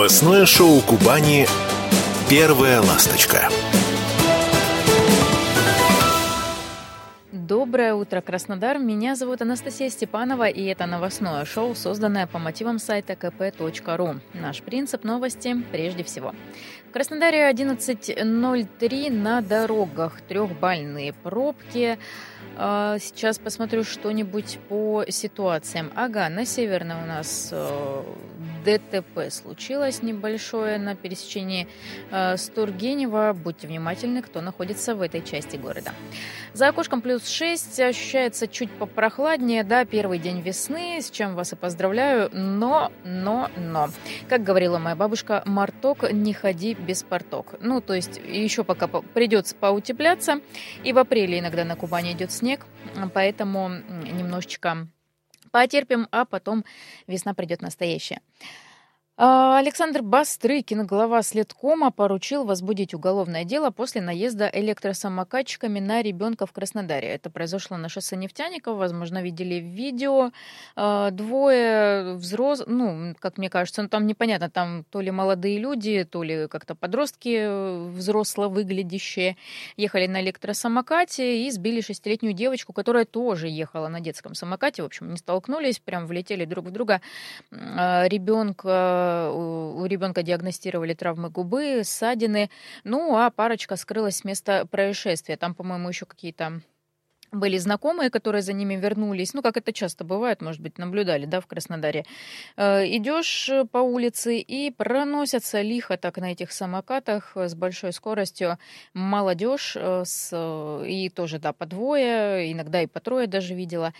Новостное шоу Кубани «Первая ласточка». Доброе утро, Краснодар. Меня зовут Анастасия Степанова, и это новостное шоу, созданное по мотивам сайта kp.ru. Наш принцип новости прежде всего. В Краснодаре 11.03 на дорогах трехбальные пробки. А, сейчас посмотрю что-нибудь по ситуациям. Ага, на Северной у нас э, ДТП случилось небольшое на пересечении э, с Тургенева. Будьте внимательны, кто находится в этой части города. За окошком плюс 6, ощущается чуть попрохладнее, да, первый день весны, с чем вас и поздравляю, но, но, но, как говорила моя бабушка, марток, не ходи без порток. Ну, то есть еще пока придется поутепляться, и в апреле иногда на Кубани идет снег, поэтому немножечко потерпим, а потом весна придет настоящая. А, Александр Бастрыкин, глава следкома, поручил возбудить уголовное дело после наезда электросамокатчиками на ребенка в Краснодаре. Это произошло на шоссе Нефтяников, возможно, видели видео. А, двое взрослых, ну, как мне кажется, ну, там непонятно, там то ли молодые люди, то ли как-то подростки э, взросло выглядящие, ехали на электросамокате и сбили шестилетнюю девочку, которая тоже ехала на детском самокате. В общем, не столкнулись, прям влетели друг в друга. А, Ребенка у ребенка диагностировали травмы губы, ссадины. Ну, а парочка скрылась с места происшествия. Там, по-моему, еще какие-то были знакомые, которые за ними вернулись, ну, как это часто бывает, может быть, наблюдали, да, в Краснодаре. Э, идешь по улице и проносятся лихо так на этих самокатах с большой скоростью молодежь, э, с, и тоже, да, по двое, иногда и по трое даже видела.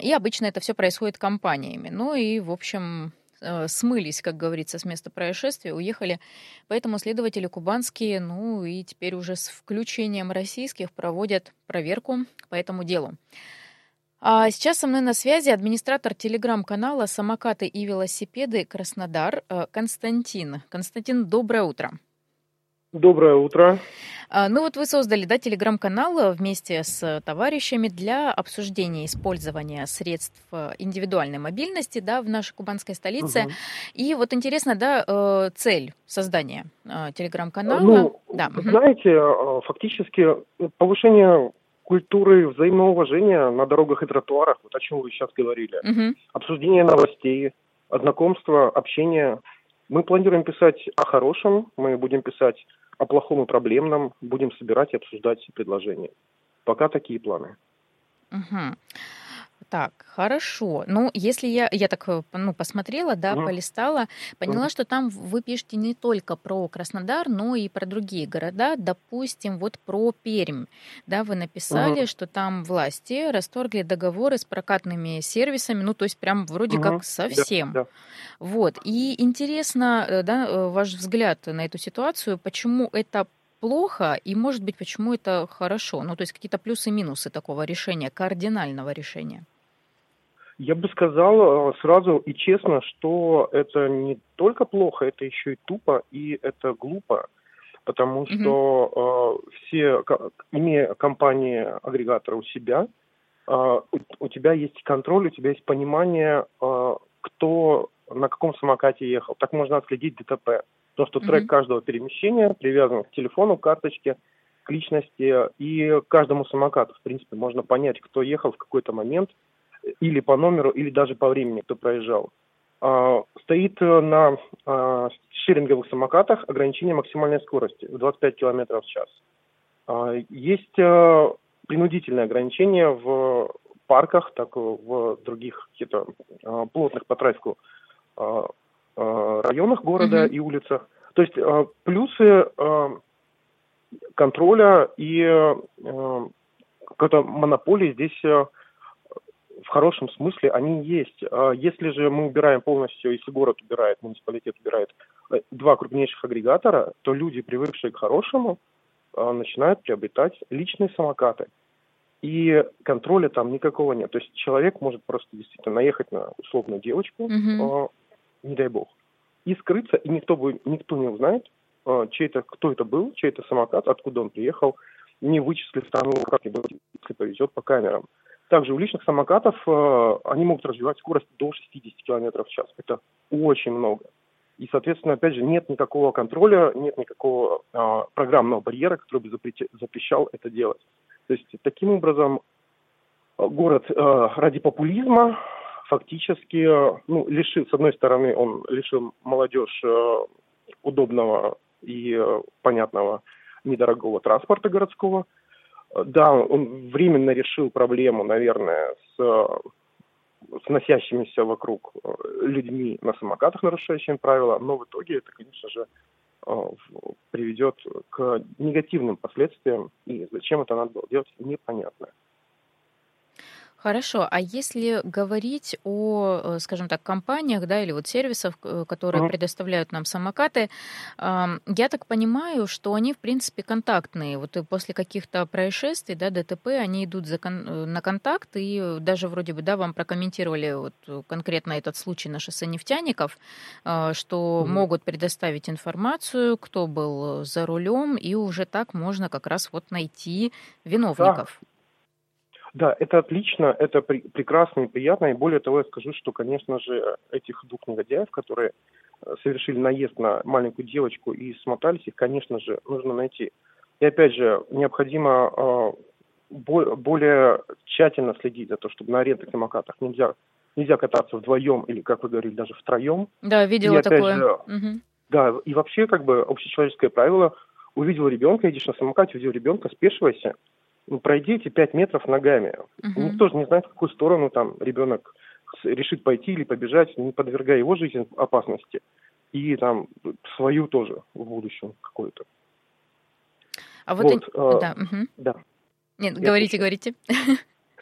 И обычно это все происходит компаниями. Ну и, в общем, смылись, как говорится, с места происшествия, уехали. Поэтому следователи кубанские, ну и теперь уже с включением российских проводят проверку по этому делу. А сейчас со мной на связи администратор телеграм-канала «Самокаты и велосипеды Краснодар» э, Константин. Константин, доброе утро. Доброе утро. А, ну вот вы создали, да, телеграм-канал вместе с товарищами для обсуждения использования средств э, индивидуальной мобильности, да, в нашей кубанской столице. Угу. И вот интересно, да, э, цель создания э, телеграм-канала. Ну, да. знаете, фактически повышение культуры взаимного уважения на дорогах и тротуарах, вот о чем вы сейчас говорили, угу. обсуждение новостей, знакомство, общение. Мы планируем писать о хорошем, мы будем писать о плохом и проблемном будем собирать и обсуждать предложения. Пока такие планы. Угу. Так, хорошо. Ну, если я, я так э, ну, посмотрела, да, mm. полистала, поняла, mm. что там вы пишете не только про Краснодар, но и про другие города. Допустим, вот про Пермь. Да, вы написали, mm. что там власти расторгли договоры с прокатными сервисами, ну, то есть прям вроде mm. как совсем. Да, да. Вот. И интересно, э, да, э, ваш взгляд на эту ситуацию, почему это плохо, и, может быть, почему это хорошо? Ну, то есть какие-то плюсы и минусы такого решения, кардинального решения. Я бы сказал э, сразу и честно, что это не только плохо, это еще и тупо, и это глупо, потому mm-hmm. что э, все, имея компании агрегатора у себя, э, у, тебя есть контроль, у тебя есть понимание, э, кто на каком самокате ехал. Так можно отследить ДТП. То, что трек mm-hmm. каждого перемещения привязан к телефону, к карточке, к личности и каждому самокату. В принципе, можно понять, кто ехал в какой-то момент – или по номеру, или даже по времени, кто проезжал. А, стоит на а, шеринговых самокатах ограничение максимальной скорости в 25 км в час. А, есть а, принудительные ограничения в парках, так и в других каких-то плотных по трафику районах города mm-hmm. и улицах. То есть плюсы контроля и какой-то монополии здесь в хорошем смысле они есть. А если же мы убираем полностью, если город убирает, муниципалитет убирает э, два крупнейших агрегатора, то люди, привыкшие к хорошему, а, начинают приобретать личные самокаты. И контроля там никакого нет. То есть человек может просто действительно наехать на условную девочку, mm-hmm. не дай бог, и скрыться, и никто, бы, никто не узнает, чей это, кто это был, чей это самокат, откуда он приехал, не вычислив там, как-нибудь, если повезет по камерам. Также у личных самокатов э, они могут развивать скорость до 60 км в час. Это очень много. И, соответственно, опять же, нет никакого контроля, нет никакого э, программного барьера, который бы запрещал это делать. То есть таким образом город э, ради популизма фактически, ну, лишил, с одной стороны, он лишил молодежь э, удобного и э, понятного недорогого транспорта городского. Да, он временно решил проблему, наверное, с, с носящимися вокруг людьми на самокатах, нарушающими правила, но в итоге это, конечно же, приведет к негативным последствиям, и зачем это надо было делать, непонятно. Хорошо, а если говорить о, э, скажем так, компаниях, да, или вот сервисах, э, которые uh-huh. предоставляют нам самокаты, я так понимаю, что они, в принципе, контактные. Вот и после каких-то происшествий, да, ДТП, они идут за кон- э, на контакт, и даже вроде бы, да, вам прокомментировали вот конкретно этот случай на шоссе нефтяников, что uh-huh. могут предоставить информацию, кто был за рулем, и уже так можно как раз вот найти виновников. Да. Да, это отлично, это при, прекрасно и приятно. И более того, я скажу, что, конечно же, этих двух негодяев, которые э, совершили наезд на маленькую девочку и смотались, их, конечно же, нужно найти. И опять же, необходимо э, более тщательно следить за то, чтобы на арендных самокатах нельзя, нельзя кататься вдвоем или, как вы говорили, даже втроем. Да, видела и, такое. Же, угу. Да, и вообще, как бы, общечеловеческое правило, увидел ребенка, едешь на самокате, увидел ребенка, спешивайся, пройдите 5 метров ногами. Угу. Никто же не знает, в какую сторону там ребенок решит пойти или побежать, не подвергая его жизнь опасности. И там свою тоже в будущем какую-то. А вот, вот и... да, угу. да. Нет, Я говорите, слушаю. говорите.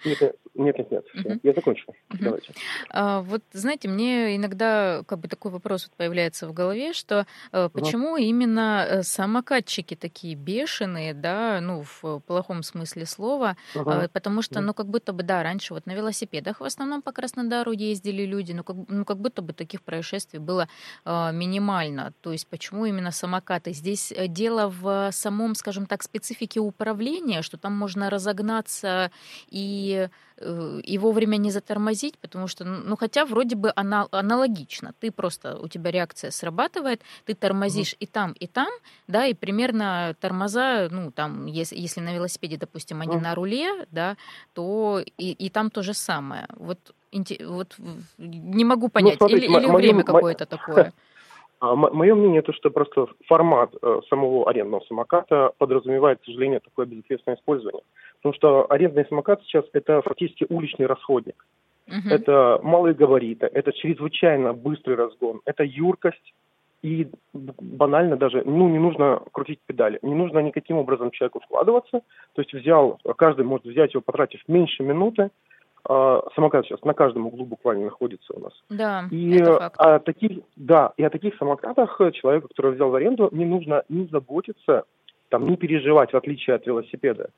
Нет, нет, нет, нет. Угу. Я закончу. Угу. Давайте. А, вот знаете, мне иногда как бы такой вопрос вот появляется в голове, что а, почему угу. именно э, самокатчики такие бешеные, да, ну в плохом смысле слова, угу. а, потому что, ну как будто бы да, раньше вот на велосипедах в основном по Краснодару ездили люди, ну как, ну как будто бы таких происшествий было а, минимально. То есть почему именно самокаты? Здесь э, дело в самом, скажем так, специфике управления, что там можно разогнаться и и э, вовремя не затормозить, потому что, ну, хотя вроде бы она аналогично. Ты просто, у тебя реакция срабатывает, ты тормозишь угу. и там, и там, да, и примерно тормоза, ну, там, если, если на велосипеде, допустим, они угу. на руле, да, то и, и там то же самое. Вот, вот не могу ну, понять, ну, смотрите, или, или время какое-то такое. А, Мое мнение, то, что просто формат э, самого арендного самоката подразумевает, к сожалению, такое безответственное использование. Потому что арендный самокат сейчас это фактически уличный расходник. Угу. Это малые габариты, это чрезвычайно быстрый разгон, это юркость и банально даже, ну, не нужно крутить педали, не нужно никаким образом человеку складываться. То есть взял, каждый может взять его, потратив меньше минуты, а, самокат сейчас на каждом углу буквально находится у нас. Да, и это факт. О таких, да, и о таких самокатах человеку, который взял в аренду, не нужно не заботиться, там, не переживать, в отличие от велосипеда.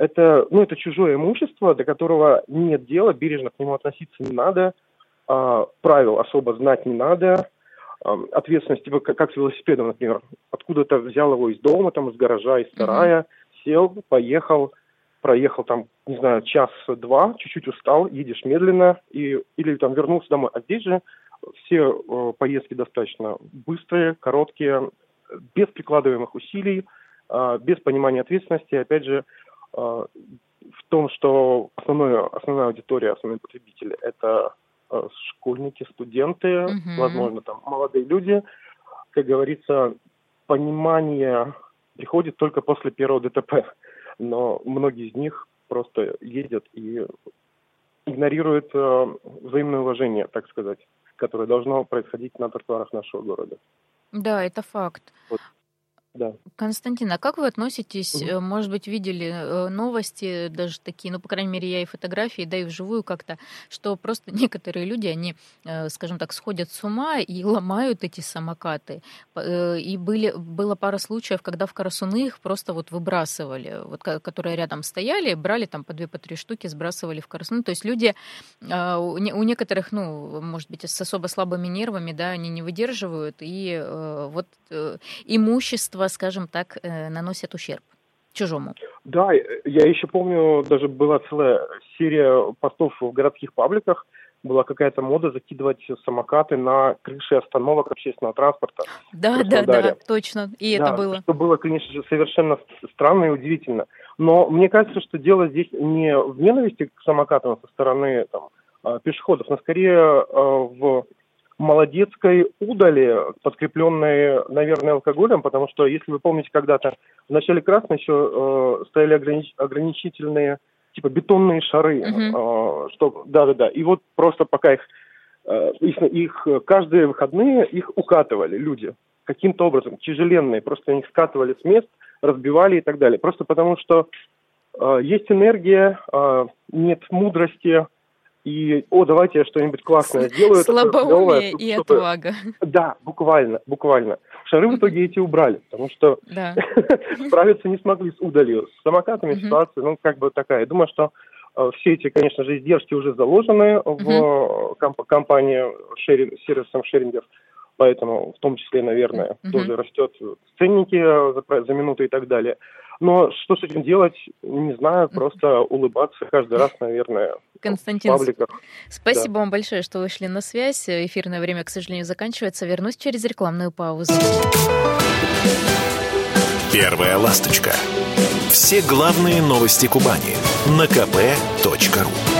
Это, ну, это чужое имущество, до которого нет дела, бережно к нему относиться не надо, а, правил особо знать не надо, а, ответственность, типа, как, как с велосипедом, например, откуда-то взял его из дома, там, из гаража, из сарая, mm-hmm. сел, поехал, проехал там, не знаю, час-два, чуть-чуть устал, едешь медленно, и, или там вернулся домой. А здесь же все э, поездки достаточно быстрые, короткие, без прикладываемых усилий, э, без понимания ответственности. Опять же, э, в том, что основное, основная аудитория, основные потребители – это э, школьники, студенты, mm-hmm. возможно, там молодые люди. Как говорится, понимание приходит только после первого ДТП но многие из них просто ездят и игнорируют э, взаимное уважение, так сказать, которое должно происходить на тротуарах нашего города. Да, это факт. Вот. Да. Константин, а как вы относитесь, угу. может быть, видели э, новости, даже такие, ну, по крайней мере, я и фотографии, да и вживую как-то, что просто некоторые люди, они, э, скажем так, сходят с ума и ломают эти самокаты. И были, было пара случаев, когда в Карасуны их просто вот выбрасывали, вот, которые рядом стояли, брали там по две, по три штуки, сбрасывали в Карасуны. То есть люди, у некоторых, ну, может быть, с особо слабыми нервами, да, они не выдерживают, и вот имущество общество, скажем так, э, наносит ущерб чужому. Да, я еще помню, даже была целая серия постов в городских пабликах, была какая-то мода закидывать самокаты на крыши остановок общественного транспорта. Да, да, да, точно. И да, это было. Что было, конечно же, совершенно странно и удивительно. Но мне кажется, что дело здесь не в ненависти к самокатам со стороны там, а, пешеходов, но скорее в молодецкой удали, подкрепленной, наверное, алкоголем, потому что, если вы помните, когда-то в начале красной еще э, стояли огранич- ограничительные типа бетонные шары, uh-huh. э, что, да-да-да, и вот просто пока их, э, их, их каждые выходные их укатывали люди каким-то образом, тяжеленные, просто они скатывали с мест, разбивали и так далее, просто потому что э, есть энергия, э, нет мудрости, и, о, давайте я что-нибудь классное сделаю. Слабоумие и отвага. Да, буквально, буквально. Шары в итоге эти убрали, потому что справиться не смогли с удалью. С самокатами ситуация, ну, как бы такая. Я думаю, что э, все эти, конечно же, издержки уже заложены в комп- компании шеринг, сервисом шерингер, поэтому в том числе, наверное, тоже растет ценники за, за минуту и так далее. Но что с этим делать, не знаю, просто улыбаться каждый раз, наверное, Константин, в пабликах. спасибо да. вам большое, что вышли на связь. Эфирное время, к сожалению, заканчивается. Вернусь через рекламную паузу. Первая ласточка. Все главные новости Кубани на kp.ru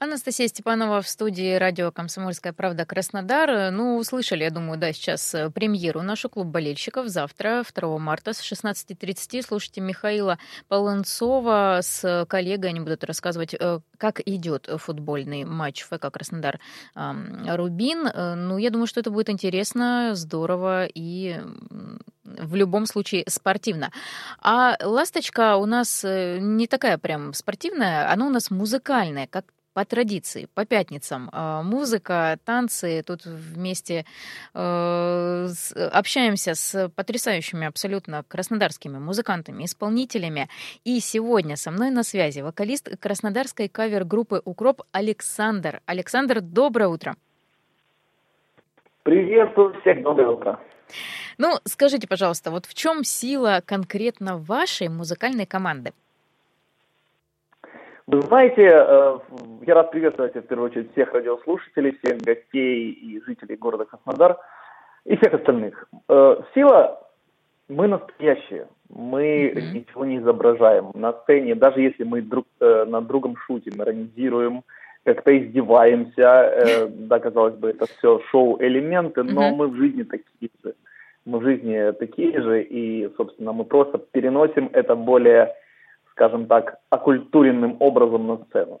Анастасия Степанова в студии радио «Комсомольская правда» Краснодар. Ну, услышали, я думаю, да, сейчас э, премьеру нашу клуб болельщиков. Завтра, 2 марта с 16.30 слушайте Михаила Полонцова с коллегой. Они будут рассказывать, э, как идет футбольный матч ФК Краснодар Рубин. Э, ну, я думаю, что это будет интересно, здорово и в любом случае спортивно. А «Ласточка» у нас не такая прям спортивная, она у нас музыкальная, как по традиции, по пятницам. А, музыка, танцы, тут вместе э, общаемся с потрясающими абсолютно краснодарскими музыкантами, исполнителями. И сегодня со мной на связи вокалист краснодарской кавер-группы «Укроп» Александр. Александр, доброе утро. Приветствую всех, доброе утро. Ну, скажите, пожалуйста, вот в чем сила конкретно вашей музыкальной команды? Вы знаете, э, я рад приветствовать в первую очередь всех радиослушателей, всех гостей и жителей города Краснодар и всех остальных. Э, сила, мы настоящие, мы mm-hmm. ничего не изображаем на сцене, даже если мы друг э, над другом шутим, иронизируем, как-то издеваемся, да, казалось бы, это все шоу-элементы, но mm-hmm. мы в жизни такие же. Мы в жизни такие же, и, собственно, мы просто переносим это более скажем так, окультуренным образом на сцену.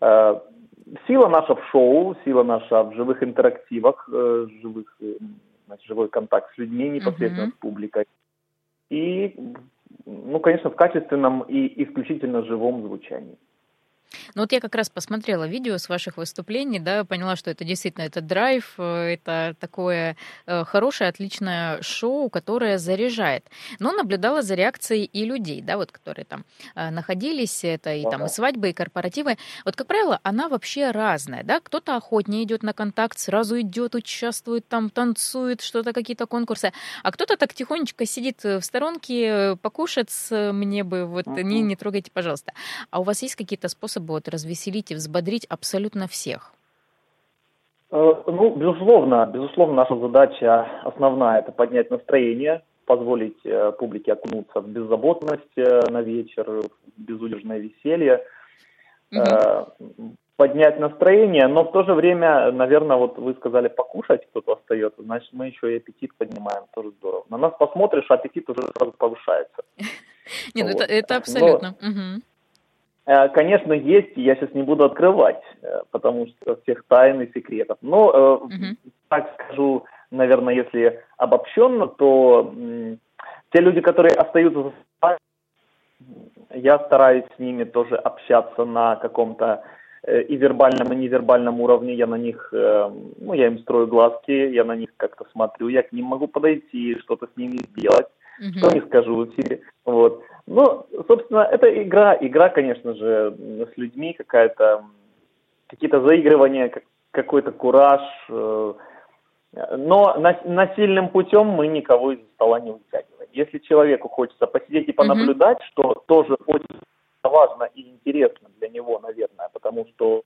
Э, сила наша в шоу, сила наша в живых интерактивах, э, живых, э, значит, живой контакт с людьми непосредственно uh-huh. с публикой. И, ну, конечно, в качественном и исключительно живом звучании. Ну вот я как раз посмотрела видео с ваших выступлений, да, поняла, что это действительно это драйв, э, это такое э, хорошее, отличное шоу, которое заряжает. Но наблюдала за реакцией и людей, да, вот которые там э, находились, это и там и свадьбы, и корпоративы. Вот, как правило, она вообще разная, да, кто-то охотнее идет на контакт, сразу идет, участвует там, танцует, что-то, какие-то конкурсы, а кто-то так тихонечко сидит в сторонке, покушать мне бы, вот, не, не трогайте, пожалуйста. А у вас есть какие-то способы вот развеселить и взбодрить абсолютно всех? Э, ну, безусловно, безусловно, наша задача основная – это поднять настроение, позволить э, публике окунуться в беззаботность э, на вечер, в безудержное веселье, угу. поднять настроение, но в то же время, наверное, вот вы сказали, покушать кто-то остается, значит, мы еще и аппетит поднимаем, тоже здорово. На нас посмотришь, аппетит уже сразу повышается. Нет, ну это абсолютно. Э, конечно, есть, я сейчас не буду открывать, э, потому что всех тайн и секретов. Но, угу. так скажу, наверное, если обобщенно, то те люди, которые остаются за я стараюсь с ними тоже общаться на каком-то и вербальном, и невербальном уровне. Я на них, ну, я им строю глазки, я на них как-то смотрю, я к ним могу подойти, что-то с ними сделать, mm что не скажу в эфире. Вот. Ну, собственно, это игра, игра, конечно же, с людьми, какая-то, какие-то заигрывания, какой-то кураж. Э, но насильным путем мы никого из стола не вытягиваем. Если человеку хочется посидеть и понаблюдать, mm-hmm. что тоже очень важно и интересно для него, наверное, потому что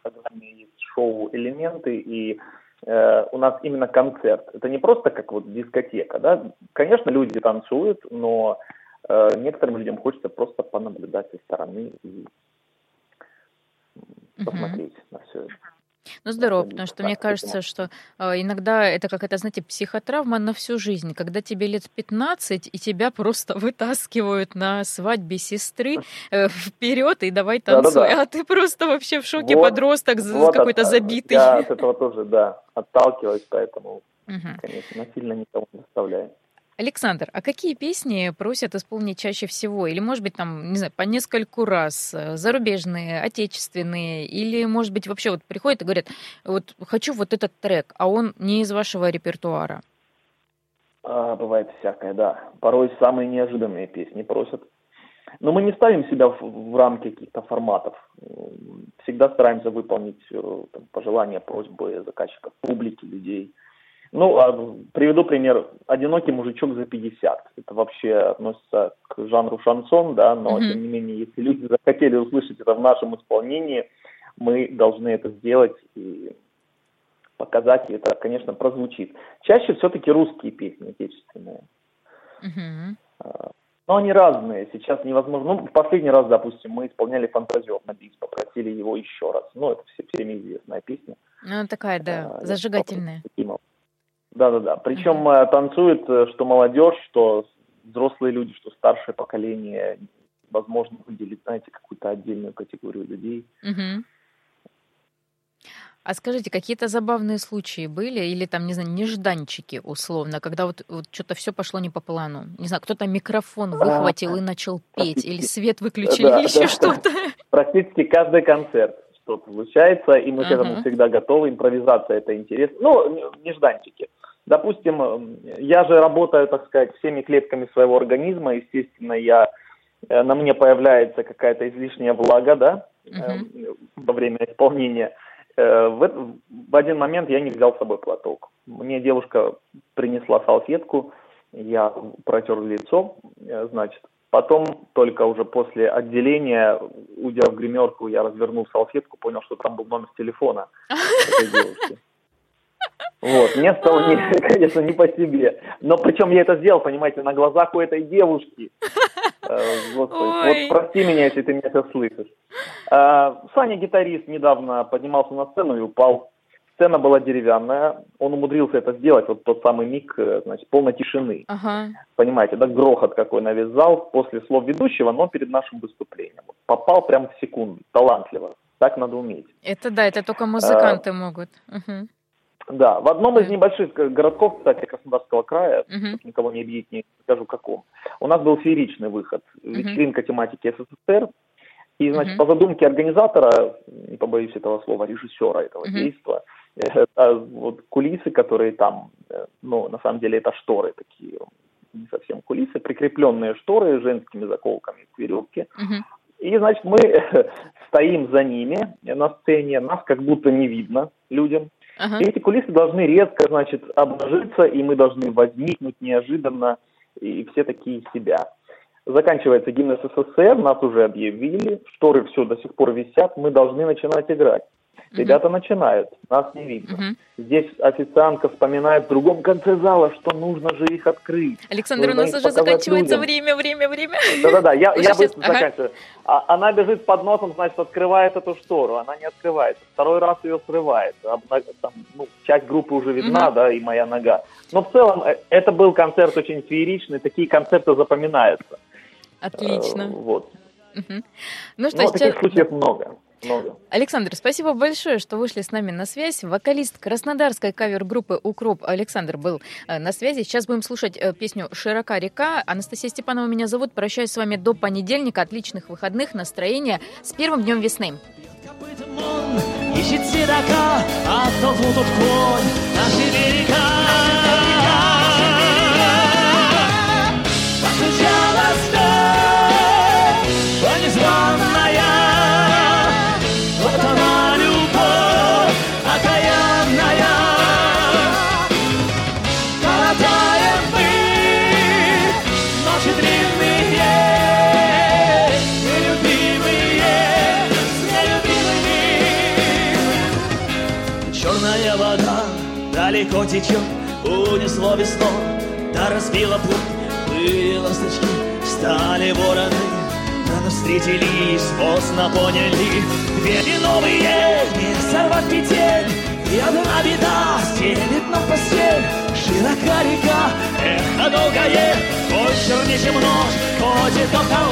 в программе есть шоу-элементы, и у нас именно концерт. Это не просто как вот дискотека, да. Конечно, люди танцуют, но э, некоторым людям хочется просто понаблюдать со стороны и посмотреть uh-huh. на все. Ну, здорово, потому что мне кажется, что э, иногда это какая-то, знаете, психотравма на всю жизнь, когда тебе лет 15, и тебя просто вытаскивают на свадьбе сестры э, вперед и давай танцуй, Да-да-да. а ты просто вообще в шоке вот, подросток вот какой-то забитый. Я от этого тоже, да, отталкиваюсь, поэтому, угу. конечно, насильно никого не заставляю. Александр, а какие песни просят исполнить чаще всего? Или, может быть, там, не знаю, по нескольку раз? Э, зарубежные, отечественные? Или, может быть, вообще вот приходят и говорят, вот хочу вот этот трек, а он не из вашего репертуара? А, бывает всякое, да. Порой самые неожиданные песни просят. Но мы не ставим себя в, в рамки каких-то форматов. Всегда стараемся выполнить э, там, пожелания, просьбы заказчиков, публики, людей. Ну, а, приведу пример. «Одинокий мужичок за 50». Это вообще относится к жанру шансон, да, но, mm-hmm. тем не менее, если люди захотели услышать это в нашем исполнении, мы должны это сделать и показать, и это, конечно, прозвучит. Чаще все-таки русские песни отечественные. Mm-hmm. Но они разные, сейчас невозможно. Ну, в последний раз, допустим, мы исполняли «Фантазер» на бис, попросили его еще раз. Ну, это все, всеми известная песня. Ну, такая, да, а, зажигательная. Да-да-да. Причем mm-hmm. танцует э, что молодежь, что взрослые люди, что старшее поколение. Возможно, выделить, знаете, какую-то отдельную категорию людей. Mm-hmm. А скажите, какие-то забавные случаи были, или там, не знаю, нежданчики условно, когда вот, вот что-то все пошло не по плану? Не знаю, кто-то микрофон выхватил и начал петь, или свет выключили, или еще что-то? Практически каждый концерт что-то случается, и мы к этому всегда готовы. Импровизация это интересно. Ну, нежданчики. Допустим, я же работаю, так сказать, всеми клетками своего организма, естественно, я э, на мне появляется какая-то излишняя влага, да, uh-huh. во время исполнения. Э, в, в один момент я не взял с собой платок. Мне девушка принесла салфетку, я протер лицо, значит, потом только уже после отделения, уйдя в гримерку, я развернул салфетку, понял, что там был номер телефона этой девушки. Вот, мне стало, не, конечно, не по себе. Но причем я это сделал, понимаете, на глазах у этой девушки. Э, Господи, вот прости меня, если ты меня сейчас слышишь. Э, Саня, гитарист, недавно поднимался на сцену и упал. Сцена была деревянная, он умудрился это сделать, вот тот самый миг, э, значит, полной тишины. Ага. Понимаете, да, грохот какой на весь зал после слов ведущего, но перед нашим выступлением. Попал прям в секунду, талантливо. Так надо уметь. Это да, это только музыканты а, могут. Угу. Да, в одном из небольших городков, кстати, Краснодарского края, uh-huh. никого не обидеть, не скажу каком, у нас был фееричный выход, вечеринка uh-huh. тематики СССР, и, значит, uh-huh. по задумке организатора, не побоюсь этого слова, режиссера этого uh-huh. действа, это вот кулисы, которые там, э, ну, на самом деле это шторы такие, не совсем кулисы, прикрепленные шторы женскими заколками к веревке. Uh-huh. И, значит, мы стоим за ними на сцене, нас как будто не видно людям. Ага. И эти кулисы должны резко, значит, обнажиться, и мы должны возникнуть неожиданно, и все такие себя. Заканчивается гимн СССР, нас уже объявили, шторы все до сих пор висят, мы должны начинать играть. Ребята начинают, нас не видно. Здесь официантка вспоминает в другом конце зала, что нужно же их открыть. Александр, нужно у нас уже заканчивается людям. время, время, время. Да-да-да, я, я быстро ага. заканчиваю. А, она бежит под носом, значит, открывает эту штору, она не открывается. Второй раз ее срывает. Там, ну, часть группы уже видна, угу. да, и моя нога. Но в целом э, это был концерт очень фееричный, такие концерты запоминаются. Отлично. Э, вот. Угу. Ну что, Но сейчас... таких случаев много много. Александр, спасибо большое, что вышли с нами на связь. Вокалист краснодарской кавер-группы «Укроп» Александр был э, на связи. Сейчас будем слушать э, песню «Широка река». Анастасия Степанова меня зовут. Прощаюсь с вами до понедельника. Отличных выходных, настроения. С первым днем весны. Ищет седока, а то конь, наши берега. Течет, унесло весло, да разбила путь, были ласточки, стали вороны, да нас встретились, поздно поняли, двери новые, не сорвать петель, и одна беда стелит нам постель, широка река, эхо долгое, чернее, чем нож, ходит около. Постучалась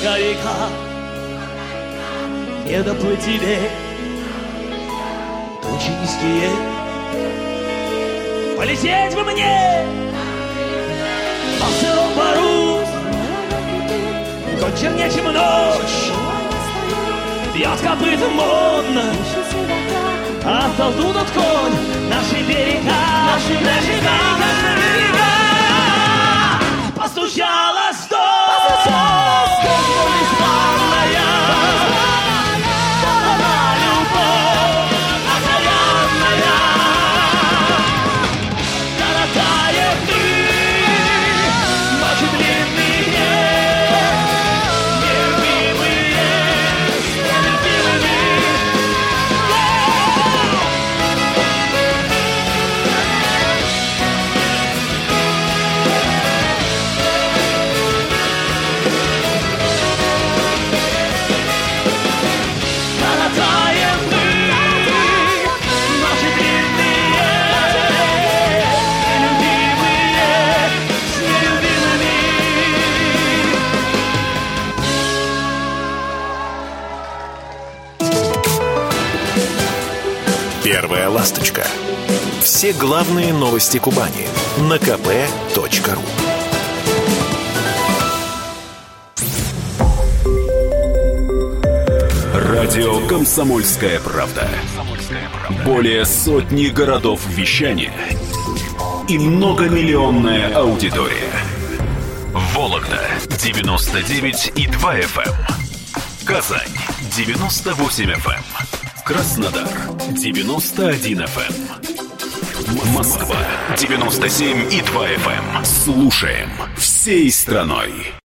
Широка река, не доплыть тебе, тучи низкие. Полететь бы мне. По сырому пару, хоть чернее, чем ночь, бьет копытом модно, а толдунут конь. Наши берега, наши берега, берега. Первая ласточка. Все главные новости Кубани на kp.ru. Радио «Комсомольская правда». Более сотни городов вещания и многомиллионная аудитория. Вологда 99 и 2 FM. Казань 98 FM. Краснодар 91 FM. Москва 97 и 2 FM. Слушаем всей страной.